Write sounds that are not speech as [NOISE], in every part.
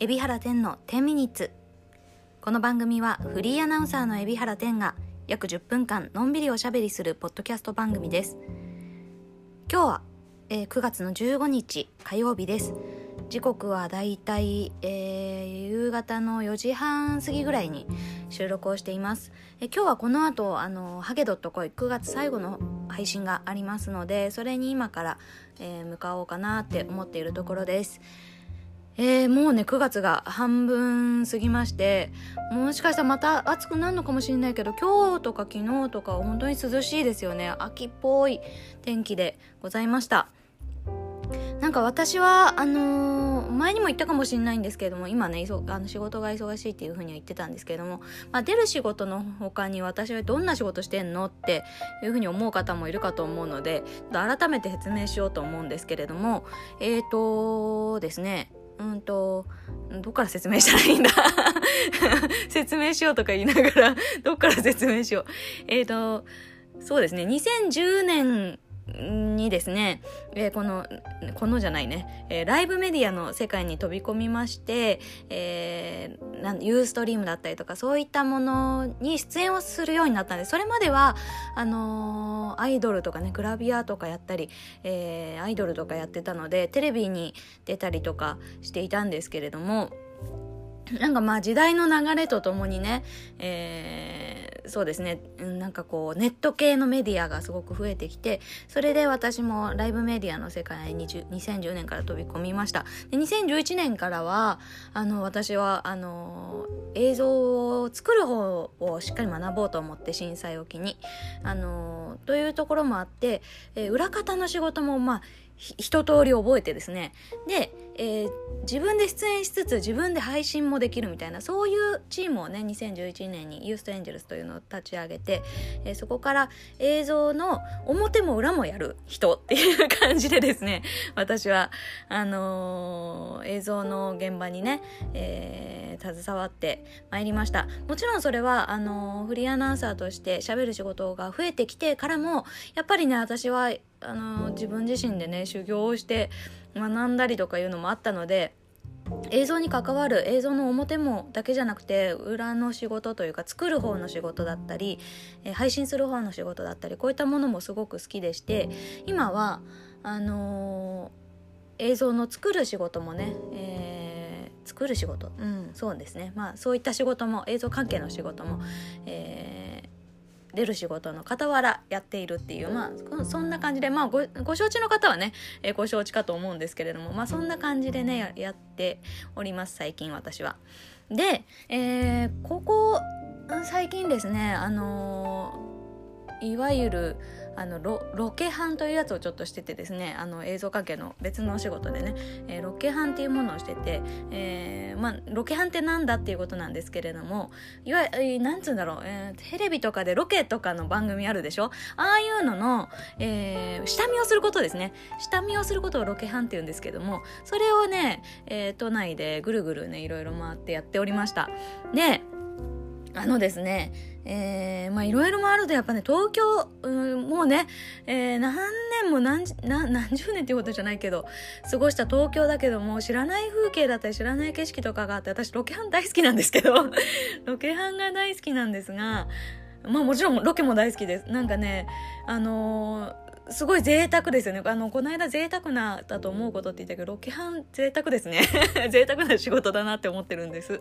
海老原天の10ミニッツこの番組はフリーアナウンサーの海老原天が約10分間のんびりおしゃべりするポッドキャスト番組です。今日は、えー9月の15日火曜日です。時刻はだいたい、えー夕方の4時半過ぎぐらいに収録をしています。え今日はこの後あのハゲドットコイ9月最後の配信がありますのでそれに今から、えー向かおうかなって思っているところです。えーもうね9月が半分過ぎましてもしかしたらまた暑くなるのかもしれないけど今日とか昨日とか本当に涼しいですよね。秋っぽい天気でございました。なんか私はあのー前にも言ったかもしれないんですけれども今ねあの仕事が忙しいっていうふうには言ってたんですけれども、まあ、出る仕事の他に私はどんな仕事してんのっていうふうに思う方もいるかと思うので改めて説明しようと思うんですけれどもえーとですねうんとどっから説明したらいいんだ？[LAUGHS] 説明しようとか言いながらどっから説明しよう？えっとそうですね。2010年にですね、えーこの、このじゃないね、えーライブメディアの世界に飛び込みまして、えーなんユーストリームだったりとか、そういったものに出演をするようになったんで、それまでは、あのーアイドルとかね、グラビアとかやったり、えーアイドルとかやってたので、テレビに出たりとかしていたんですけれども、なんかまあ時代の流れとともにね、えそうですね、うんなんかこうネット系のメディアがすごく増えてきて、それで私もライブメディアの世界に2010年から飛び込みました。で、2011年からは、あの、私は、あの、映像を作る方をしっかり学ぼうと思って震災を機に、あの、というところもあって、えー裏方の仕事もまあ、一通り覚えてですね。で、えー自分で出演しつつ自分で配信もできるみたいなそういうチームをね2011年にユーストエンジェルスというのを立ち上げて、えーそこから映像の表も裏もやる人っていう感じでですね私はあのー映像の現場にね、えー携わってまいりました。もちろんそれはあのフリーアナウンサーとして喋る仕事が増えてきてからもやっぱりね私はあの自分自身でね修行をして学んだりとかいうのもあったので映像に関わる映像の表もだけじゃなくて裏の仕事というか作る方の仕事だったり、え配信する方の仕事だったりこういったものもすごく好きでして今はあのー映像の作る仕事もね、えー作る仕事うんそうですね。まあそういった仕事も映像関係の仕事も、えー出る仕事の傍らやっているっていうまあそんな感じでまあごご承知の方はね、えーご承知かと思うんですけれどもまあそんな感じでねややっております最近私は。で、えーここ最近ですねあのーいわゆるあのロロケハンというやつをちょっとしててですねあの映像関係の別のお仕事でね、えーロケハンっていうものをしてて、えーまあ、ロケハンってなんだっていうことなんですけれどもいわゆるなんつうんだろう、えーテレビとかでロケとかの番組あるでしょ？ああいうのの、えー下見をすることですね。下見をすることをロケハンって言うんですけどもそれをね、えー都内でぐるぐるねいろいろ回ってやっておりました。であのですね、えー、まあいろいろ回るとやっぱね、東京、うん、もうね、えー何年も何何十年っていうことじゃないけど、過ごした東京だけども、知らない風景だったり知らない景色とかがあって、私ロケハン大好きなんですけど、[LAUGHS] ロケハンが大好きなんですが、まあもちろんロケも大好きです。なんかね、あのーすごい贅沢ですよね。あの、この間贅沢なだと思うことって言ったけど、ロケハン贅沢ですね。[LAUGHS] 贅沢な仕事だなって思ってるんです。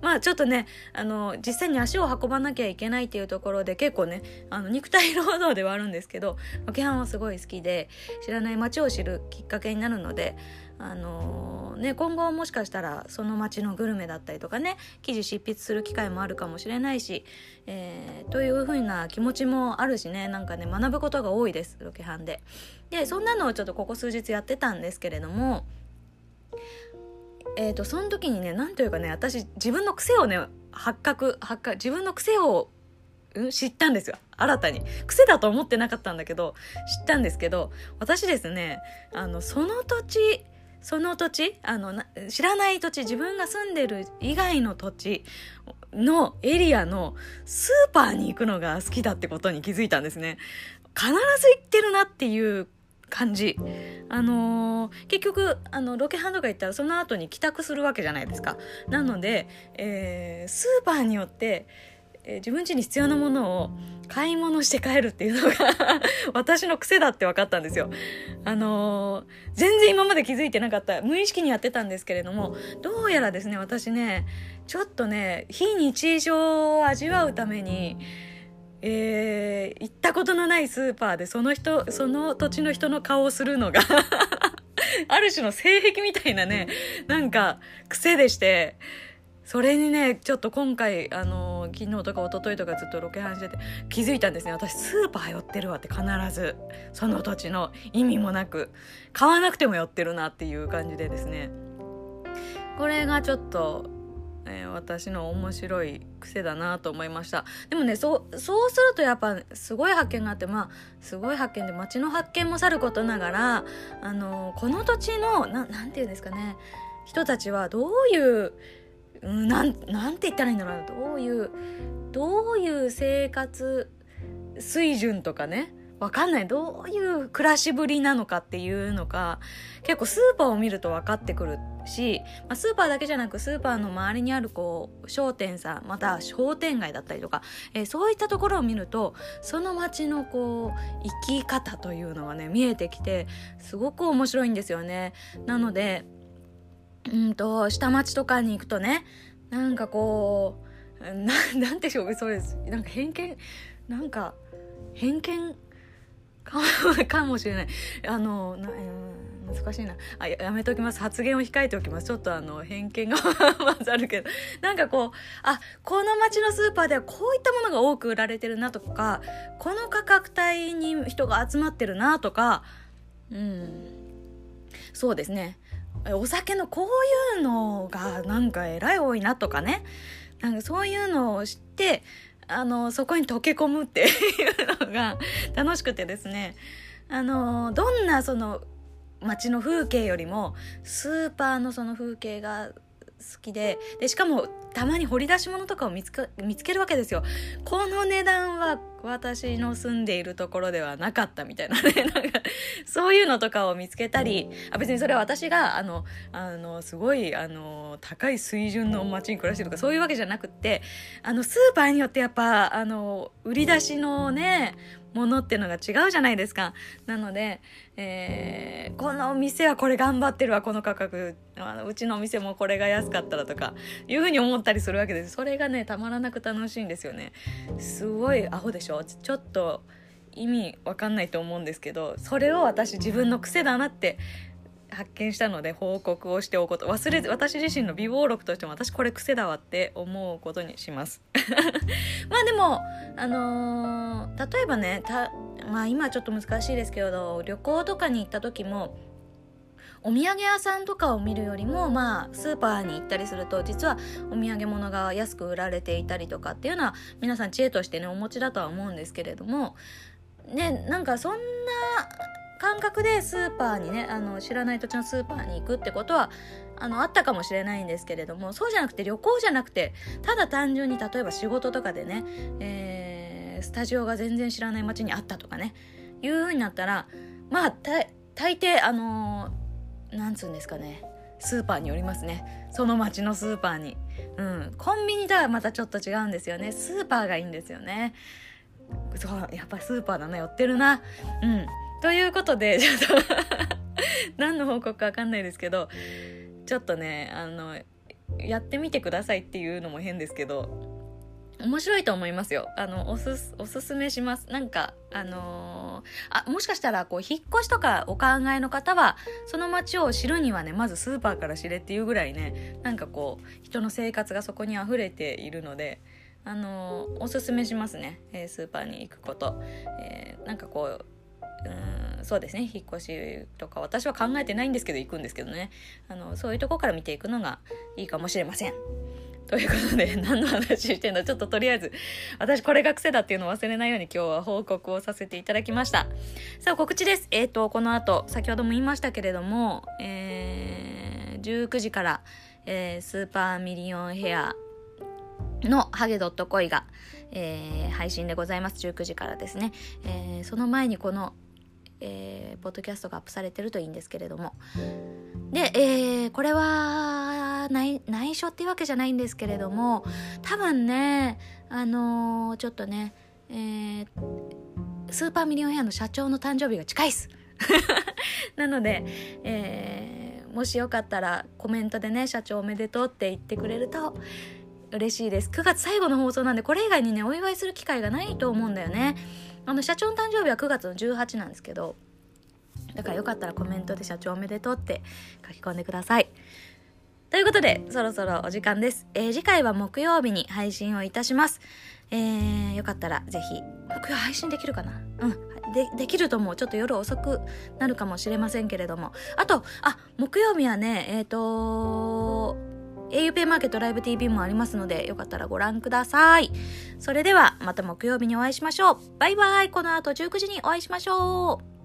まあちょっとね、あの、実際に足を運ばなきゃいけないっていうところで結構ね、あの、肉体労働ではあるんですけど、ロケハンはすごい好きで、知らない街を知るきっかけになるので、あのね、今後もしかしたらその街のグルメだったりとかね記事執筆する機会もあるかもしれないし、えーというふうな気持ちもあるしねなんかね学ぶことが多いですロケハンで。でそんなのをちょっとここ数日やってたんですけれどもえー、とその時にねなんというかね私自分の癖をね発覚発覚自分の癖をうん知ったんですよ新たに癖だと思ってなかったんだけど知ったんですけど私ですねあのその土地その土地あの知らない土地自分が住んでる以外の土地のエリアのスーパーに行くのが好きだってことに気づいたんですね。必ず行ってるなっていう感じ。あのー、結局あのロケハンとか行ったらその後に帰宅するわけじゃないですか。なので、えー、スーパーによってえー、自分家に必要なものを買い物して帰るっていうのが [LAUGHS] 私の癖だって分かったんですよ。あのー、全然今まで気づいてなかった。無意識にやってたんですけれども、どうやらですね、私ね、ちょっとね、非日常を味わうために、えー、行ったことのないスーパーでその人、その土地の人の顔をするのが [LAUGHS] ある種の性癖みたいなね、なんか癖でして、それにねちょっと今回あの昨日とか一昨日とかずっとロケハンしてて気づいたんですね。私スーパー寄ってるわって必ず。その土地の意味もなく。買わなくても寄ってるなっていう感じでですね。これがちょっとえ、私の面白い癖だなと思いました。でもねそうそうするとやっぱすごい発見があってまあすごい発見で街の発見もさることながらあのこの土地の何て言うんですかね。人たちはどういうなんなんて言ったらいいんだろうな。どういうどういう生活水準とかね。わかんない。どういう暮らしぶりなのかっていうのか。結構スーパーを見ると分かってくるし、まあ、スーパーだけじゃなくスーパーの周りにあるこう商店さんまた商店街だったりとか、えー、そういったところを見るとその街のこう生き方というのがね見えてきてすごく面白いんですよね。なのでうんと、下町とかに行くとね、なんかこう、な [LAUGHS] なんてしょう、それ、なんか偏見、なんか、偏見かも [LAUGHS] かもしれない。あの、な難しいな。あややめときます。発言を控えておきます。ちょっとあの偏見が [LAUGHS] まずあるけど。なんかこうあこの町のスーパーではこういったものが多く売られてるなとかこの価格帯に人が集まってるなとかうん。そうですね。お酒のこういうのがなんかえらい多いなとかね。なんかそういうのを知ってあのそこに溶け込むっていうのが楽しくてですね。あのどんなその街の風景よりもスーパーのその風景が好きででしかもたまに掘り出し物とかを見つ見つけるわけですよ。この値段は私の住んでいるところではなかったみたいなね [LAUGHS] なんかそういうのとかを見つけたりあ別にそれは私があのあのすごいあの高い水準の街に暮らしてるとかそういうわけじゃなくってあのスーパーによってやっぱあの売り出しのねものっていうのが違うじゃないですか。なので、えー、このお店はこれ頑張ってるわ、この価格。あのうちのお店もこれが安かったらとか、いうふうに思っったりするわけです。それがね、たまらなく楽しいんですよね。すごいアホでしょちょっと意味わかんないと思うんですけど、それを私自分の癖だなって発見したので報告をしておくこと忘れず私自身の美貌録としても私これ癖だわって思うことにします [LAUGHS] まあでもあのー、例えばねたまあ今ちょっと難しいですけど旅行とかに行った時もお土産屋さんとかを見るよりもまあスーパーに行ったりすると実はお土産物が安く売られていたりとかっていうのは皆さん知恵としてねお持ちだとは思うんですけれどもねなんかそんな感覚でスーパーにねあの知らない土地のスーパーに行くってことはあのあったかもしれないんですけれどもそうじゃなくて旅行じゃなくてただ単純に例えば仕事とかでね、えー、スタジオが全然知らない街にあったとかねいう風になったらまあ大抵あのー、なんつうんですかね。スーパーによりますね。その街のスーパーに。うん。コンビニとはまたちょっと違うんですよね。スーパーがいいんですよね。そうやっぱスーパーだな寄ってるな。うん。ということで、[LAUGHS] ちょっと何の報告かわかんないですけど、ちょっとね、あの、やってみてくださいっていうのも変ですけど、面白いと思いますよ。あの、おすす、おすすめします。なんか、あのー、あ、もしかしたら、こう、引っ越しとかお考えの方は、その街を知るにはね、まずスーパーから知れっていうぐらいね、なんかこう、人の生活がそこに溢れているので、あのー、おすすめしますね。えー、スーパーに行くこと。えー、なんかこう、うんそうですね引っ越しとか私は考えてないんですけど行くんですけどねあのそういうとこから見ていくのがいいかもしれません。ということで [LAUGHS] 何の話してんのちょっととりあえず私これが癖だっていうのを忘れないように今日は報告をさせていただきましたさあ告知ですえっ、ー、とこの後先ほども言いましたけれども、えー、19時から、えー、スーパーミリオンヘアのハゲドットコイが、えー、配信でございます。19時からですね。えー、その前にこの、えー、ポッドキャストがアップされてるといいんですけれどもで、えー、これは内内緒っていうわけじゃないんですけれども多分ねあのー、ちょっとね、えー、スーパーミリオンヘアの社長の誕生日が近いっす。[LAUGHS] なので、えー、もしよかったらコメントでね社長おめでとうって言ってくれると嬉しいです。9月最後の放送なんでこれ以外にねお祝いする機会がないと思うんだよね。あの社長の誕生日は9月の18なんですけどだからよかったらコメントで社長おめでとうって書き込んでください。ということでそろそろお時間です、えー、次回は木曜日に配信をいたします。えー、よかったらぜひ。木曜配信できるかな？うん。でできると思うちょっと夜遅くなるかもしれませんけれども。あとあ木曜日はねえっ、ー、と auPay マーケットライブ TV もありますので、よかったらご覧ください。それでは、また木曜日にお会いしましょう。バイバイ。この後19時にお会いしましょう